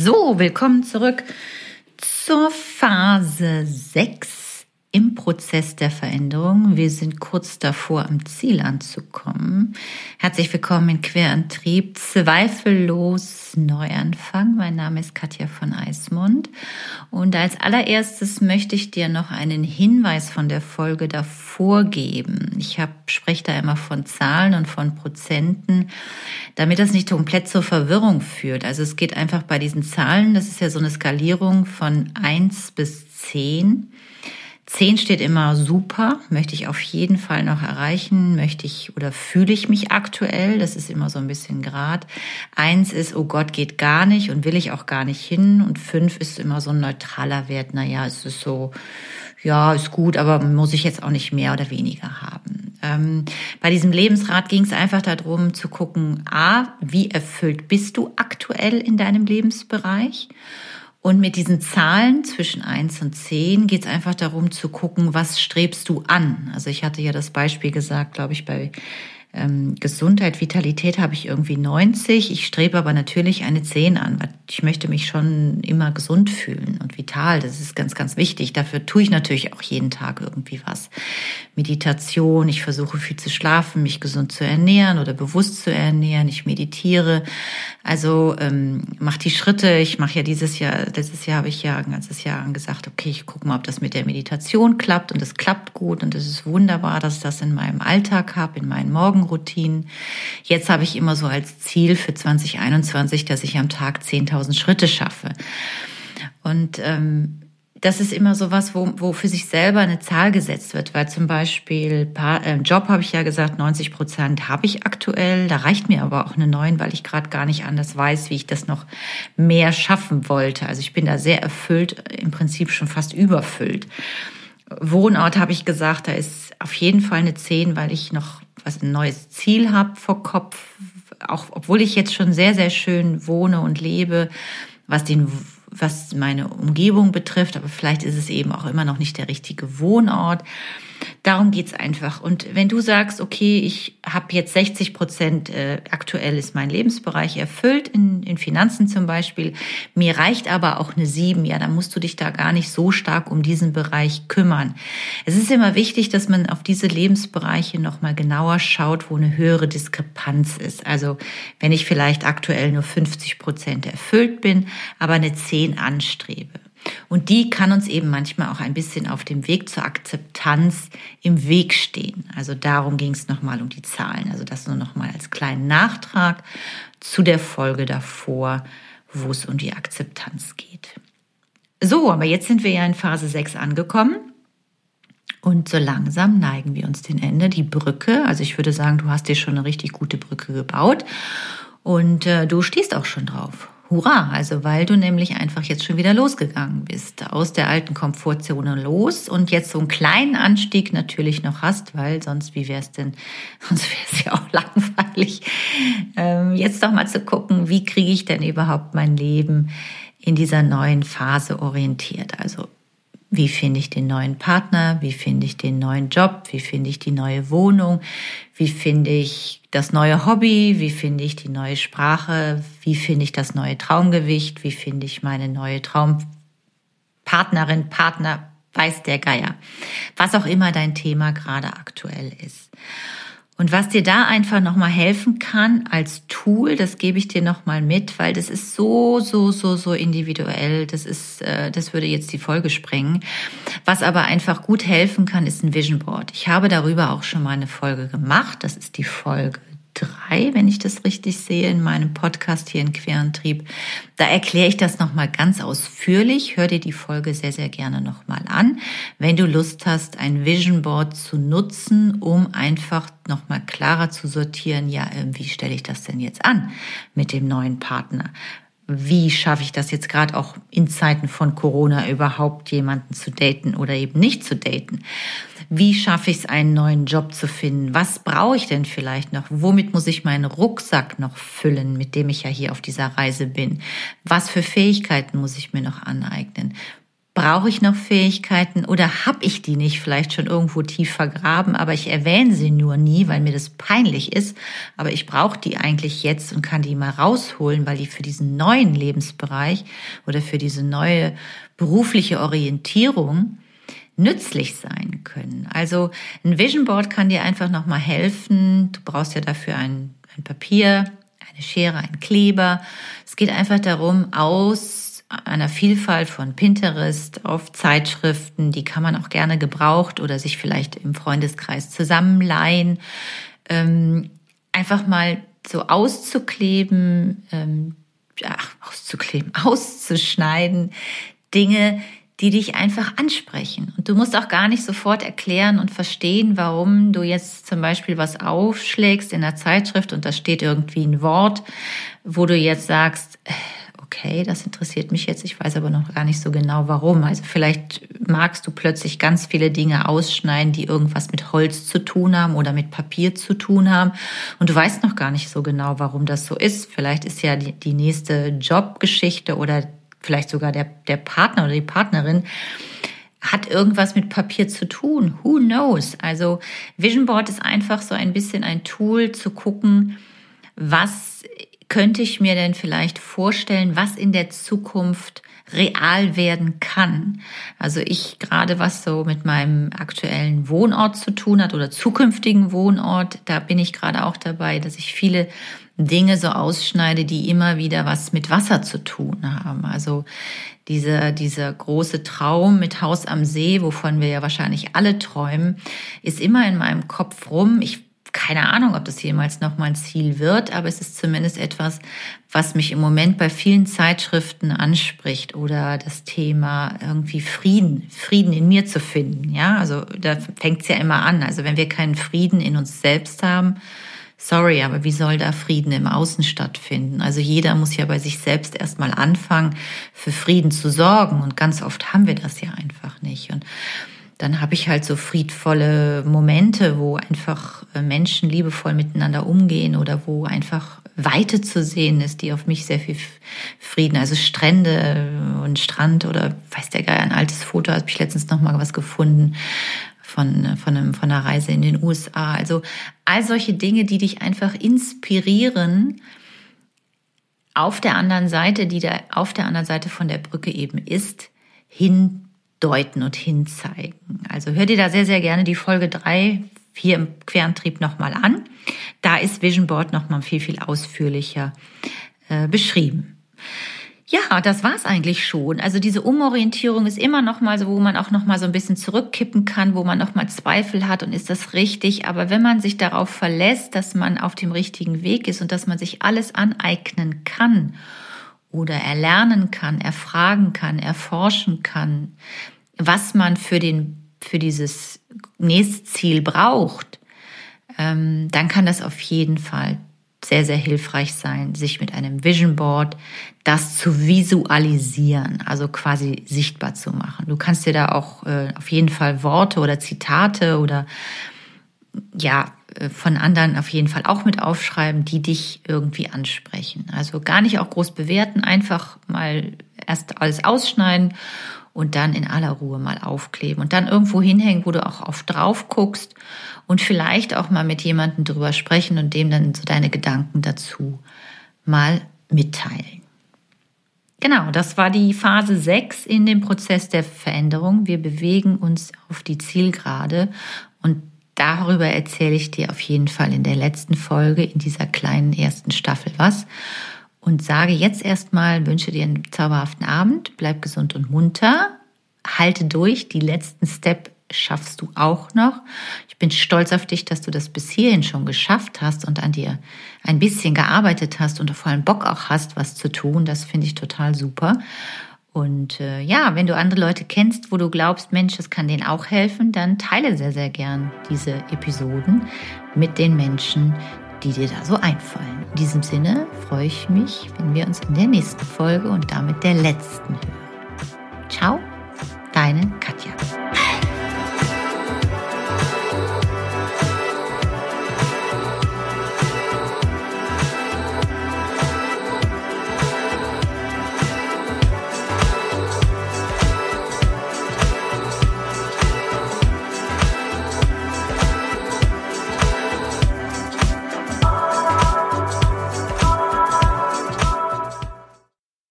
So, willkommen zurück zur Phase 6 im Prozess der Veränderung. Wir sind kurz davor, am Ziel anzukommen. Herzlich willkommen in Querantrieb. Zweifellos Neuanfang. Mein Name ist Katja von Eismund. Und als allererstes möchte ich dir noch einen Hinweis von der Folge davor geben. Ich spreche da immer von Zahlen und von Prozenten, damit das nicht komplett zur Verwirrung führt. Also es geht einfach bei diesen Zahlen, das ist ja so eine Skalierung von eins bis zehn 10 steht immer super, möchte ich auf jeden Fall noch erreichen, möchte ich oder fühle ich mich aktuell, das ist immer so ein bisschen Grad. Eins ist, oh Gott, geht gar nicht und will ich auch gar nicht hin. Und fünf ist immer so ein neutraler Wert, naja, es ist so, ja, ist gut, aber muss ich jetzt auch nicht mehr oder weniger haben. Ähm, bei diesem Lebensrat ging es einfach darum zu gucken, a, wie erfüllt bist du aktuell in deinem Lebensbereich? Und mit diesen Zahlen zwischen eins und zehn geht es einfach darum zu gucken, was strebst du an. Also ich hatte ja das Beispiel gesagt, glaube ich, bei ähm, Gesundheit, Vitalität habe ich irgendwie 90. Ich strebe aber natürlich eine 10 an, weil ich möchte mich schon immer gesund fühlen und vital. Das ist ganz, ganz wichtig. Dafür tue ich natürlich auch jeden Tag irgendwie was. Meditation, ich versuche viel zu schlafen, mich gesund zu ernähren oder bewusst zu ernähren. Ich meditiere. Also ähm, mache die Schritte. Ich mache ja dieses Jahr, letztes Jahr habe ich ja ein ganzes Jahr gesagt, okay, ich gucke mal, ob das mit der Meditation klappt und es klappt gut und es ist wunderbar, dass ich das in meinem Alltag habe, in meinen Morgen Morgenroutinen. Jetzt habe ich immer so als Ziel für 2021, dass ich am Tag 10.000 Schritte schaffe. Und ähm, das ist immer so was, wo, wo für sich selber eine Zahl gesetzt wird, weil zum Beispiel äh, Job habe ich ja gesagt, 90 Prozent habe ich aktuell. Da reicht mir aber auch eine 9, weil ich gerade gar nicht anders weiß, wie ich das noch mehr schaffen wollte. Also ich bin da sehr erfüllt, im Prinzip schon fast überfüllt. Wohnort habe ich gesagt, da ist auf jeden Fall eine 10, weil ich noch was ein neues Ziel habe vor Kopf, auch obwohl ich jetzt schon sehr, sehr schön wohne und lebe, was den was meine Umgebung betrifft, aber vielleicht ist es eben auch immer noch nicht der richtige Wohnort. Darum geht's einfach. Und wenn du sagst, okay, ich habe jetzt 60 Prozent, äh, aktuell ist mein Lebensbereich erfüllt, in, in Finanzen zum Beispiel, mir reicht aber auch eine 7, ja, dann musst du dich da gar nicht so stark um diesen Bereich kümmern. Es ist immer wichtig, dass man auf diese Lebensbereiche nochmal genauer schaut, wo eine höhere Diskrepanz ist. Also wenn ich vielleicht aktuell nur 50 Prozent erfüllt bin, aber eine 10 anstrebe. Und die kann uns eben manchmal auch ein bisschen auf dem Weg zur Akzeptanz im Weg stehen. Also darum ging es nochmal um die Zahlen. Also das nur nochmal als kleinen Nachtrag zu der Folge davor, wo es um die Akzeptanz geht. So, aber jetzt sind wir ja in Phase 6 angekommen. Und so langsam neigen wir uns den Ende. Die Brücke, also ich würde sagen, du hast dir schon eine richtig gute Brücke gebaut und äh, du stehst auch schon drauf. Hurra, also weil du nämlich einfach jetzt schon wieder losgegangen bist, aus der alten Komfortzone los und jetzt so einen kleinen Anstieg natürlich noch hast, weil sonst, wie wäre es denn, sonst wäre es ja auch langweilig, ähm, jetzt doch mal zu gucken, wie kriege ich denn überhaupt mein Leben in dieser neuen Phase orientiert. Also wie finde ich den neuen Partner? Wie finde ich den neuen Job? Wie finde ich die neue Wohnung? Wie finde ich das neue Hobby? Wie finde ich die neue Sprache? Wie finde ich das neue Traumgewicht? Wie finde ich meine neue Traumpartnerin, Partner? Weiß der Geier. Was auch immer dein Thema gerade aktuell ist. Und was dir da einfach nochmal helfen kann als Tool, das gebe ich dir nochmal mit, weil das ist so, so, so, so individuell. Das ist, äh, das würde jetzt die Folge sprengen. Was aber einfach gut helfen kann, ist ein Vision Board. Ich habe darüber auch schon mal eine Folge gemacht. Das ist die Folge drei, wenn ich das richtig sehe, in meinem Podcast hier in Querentrieb. Da erkläre ich das nochmal ganz ausführlich. Hör dir die Folge sehr, sehr gerne nochmal an. Wenn du Lust hast, ein Vision Board zu nutzen, um einfach nochmal klarer zu sortieren, ja, wie stelle ich das denn jetzt an mit dem neuen Partner? Wie schaffe ich das jetzt gerade auch in Zeiten von Corona überhaupt jemanden zu daten oder eben nicht zu daten? Wie schaffe ich es, einen neuen Job zu finden? Was brauche ich denn vielleicht noch? Womit muss ich meinen Rucksack noch füllen, mit dem ich ja hier auf dieser Reise bin? Was für Fähigkeiten muss ich mir noch aneignen? Brauche ich noch Fähigkeiten oder habe ich die nicht vielleicht schon irgendwo tief vergraben, aber ich erwähne sie nur nie, weil mir das peinlich ist. Aber ich brauche die eigentlich jetzt und kann die mal rausholen, weil die für diesen neuen Lebensbereich oder für diese neue berufliche Orientierung nützlich sein können. Also ein Vision Board kann dir einfach nochmal helfen. Du brauchst ja dafür ein, ein Papier, eine Schere, ein Kleber. Es geht einfach darum, aus einer Vielfalt von Pinterest auf Zeitschriften, die kann man auch gerne gebraucht oder sich vielleicht im Freundeskreis zusammenleihen. Ähm, einfach mal so auszukleben, ähm, ach, auszukleben, auszuschneiden, Dinge, die dich einfach ansprechen. Und du musst auch gar nicht sofort erklären und verstehen, warum du jetzt zum Beispiel was aufschlägst in der Zeitschrift und da steht irgendwie ein Wort, wo du jetzt sagst, äh, okay, das interessiert mich jetzt, ich weiß aber noch gar nicht so genau warum. Also vielleicht magst du plötzlich ganz viele Dinge ausschneiden, die irgendwas mit Holz zu tun haben oder mit Papier zu tun haben und du weißt noch gar nicht so genau, warum das so ist. Vielleicht ist ja die, die nächste Jobgeschichte oder vielleicht sogar der, der Partner oder die Partnerin hat irgendwas mit Papier zu tun. Who knows? Also Vision Board ist einfach so ein bisschen ein Tool zu gucken, was könnte ich mir denn vielleicht vorstellen, was in der Zukunft real werden kann. Also ich gerade was so mit meinem aktuellen Wohnort zu tun hat oder zukünftigen Wohnort, da bin ich gerade auch dabei, dass ich viele Dinge so ausschneide, die immer wieder was mit Wasser zu tun haben. Also dieser, dieser große Traum mit Haus am See, wovon wir ja wahrscheinlich alle träumen, ist immer in meinem Kopf rum. Ich keine Ahnung, ob das jemals noch mal ein Ziel wird, aber es ist zumindest etwas, was mich im Moment bei vielen Zeitschriften anspricht oder das Thema irgendwie Frieden, Frieden in mir zu finden. Ja, also da fängt es ja immer an. Also wenn wir keinen Frieden in uns selbst haben, sorry, aber wie soll da Frieden im Außen stattfinden? Also jeder muss ja bei sich selbst erstmal anfangen, für Frieden zu sorgen und ganz oft haben wir das ja einfach nicht. Und dann habe ich halt so friedvolle Momente, wo einfach äh, Menschen liebevoll miteinander umgehen oder wo einfach Weite zu sehen ist, die auf mich sehr viel Frieden, also Strände und Strand oder weiß der Geier, ein altes Foto, habe ich letztens noch mal was gefunden von, von, einem, von einer Reise in den USA. Also all solche Dinge, die dich einfach inspirieren, auf der anderen Seite, die da auf der anderen Seite von der Brücke eben ist, hin deuten und hinzeigen. Also hör dir da sehr, sehr gerne die Folge drei hier im Querantrieb nochmal an. Da ist Vision Board nochmal viel, viel ausführlicher äh, beschrieben. Ja, das war's eigentlich schon. Also diese Umorientierung ist immer noch mal so, wo man auch noch mal so ein bisschen zurückkippen kann, wo man noch mal Zweifel hat und ist das richtig. Aber wenn man sich darauf verlässt, dass man auf dem richtigen Weg ist und dass man sich alles aneignen kann oder erlernen kann, erfragen kann, erforschen kann, was man für, den, für dieses nächste Ziel braucht, ähm, dann kann das auf jeden Fall sehr, sehr hilfreich sein, sich mit einem Vision Board das zu visualisieren, also quasi sichtbar zu machen. Du kannst dir da auch äh, auf jeden Fall Worte oder Zitate oder ja, von anderen auf jeden Fall auch mit aufschreiben, die dich irgendwie ansprechen. Also gar nicht auch groß bewerten, einfach mal erst alles ausschneiden und dann in aller Ruhe mal aufkleben und dann irgendwo hinhängen, wo du auch oft drauf guckst und vielleicht auch mal mit jemandem drüber sprechen und dem dann so deine Gedanken dazu mal mitteilen. Genau, das war die Phase 6 in dem Prozess der Veränderung. Wir bewegen uns auf die Zielgerade und darüber erzähle ich dir auf jeden Fall in der letzten Folge in dieser kleinen ersten Staffel was und sage jetzt erstmal, wünsche dir einen zauberhaften Abend, bleib gesund und munter, halte durch, die letzten Step schaffst du auch noch. Ich bin stolz auf dich, dass du das bis hierhin schon geschafft hast und an dir ein bisschen gearbeitet hast und vor allem Bock auch hast, was zu tun. Das finde ich total super. Und äh, ja, wenn du andere Leute kennst, wo du glaubst, Mensch, das kann denen auch helfen, dann teile sehr, sehr gern diese Episoden mit den Menschen, die dir da so einfallen. In diesem Sinne freue ich mich, wenn wir uns in der nächsten Folge und damit der letzten hören. Ciao, deine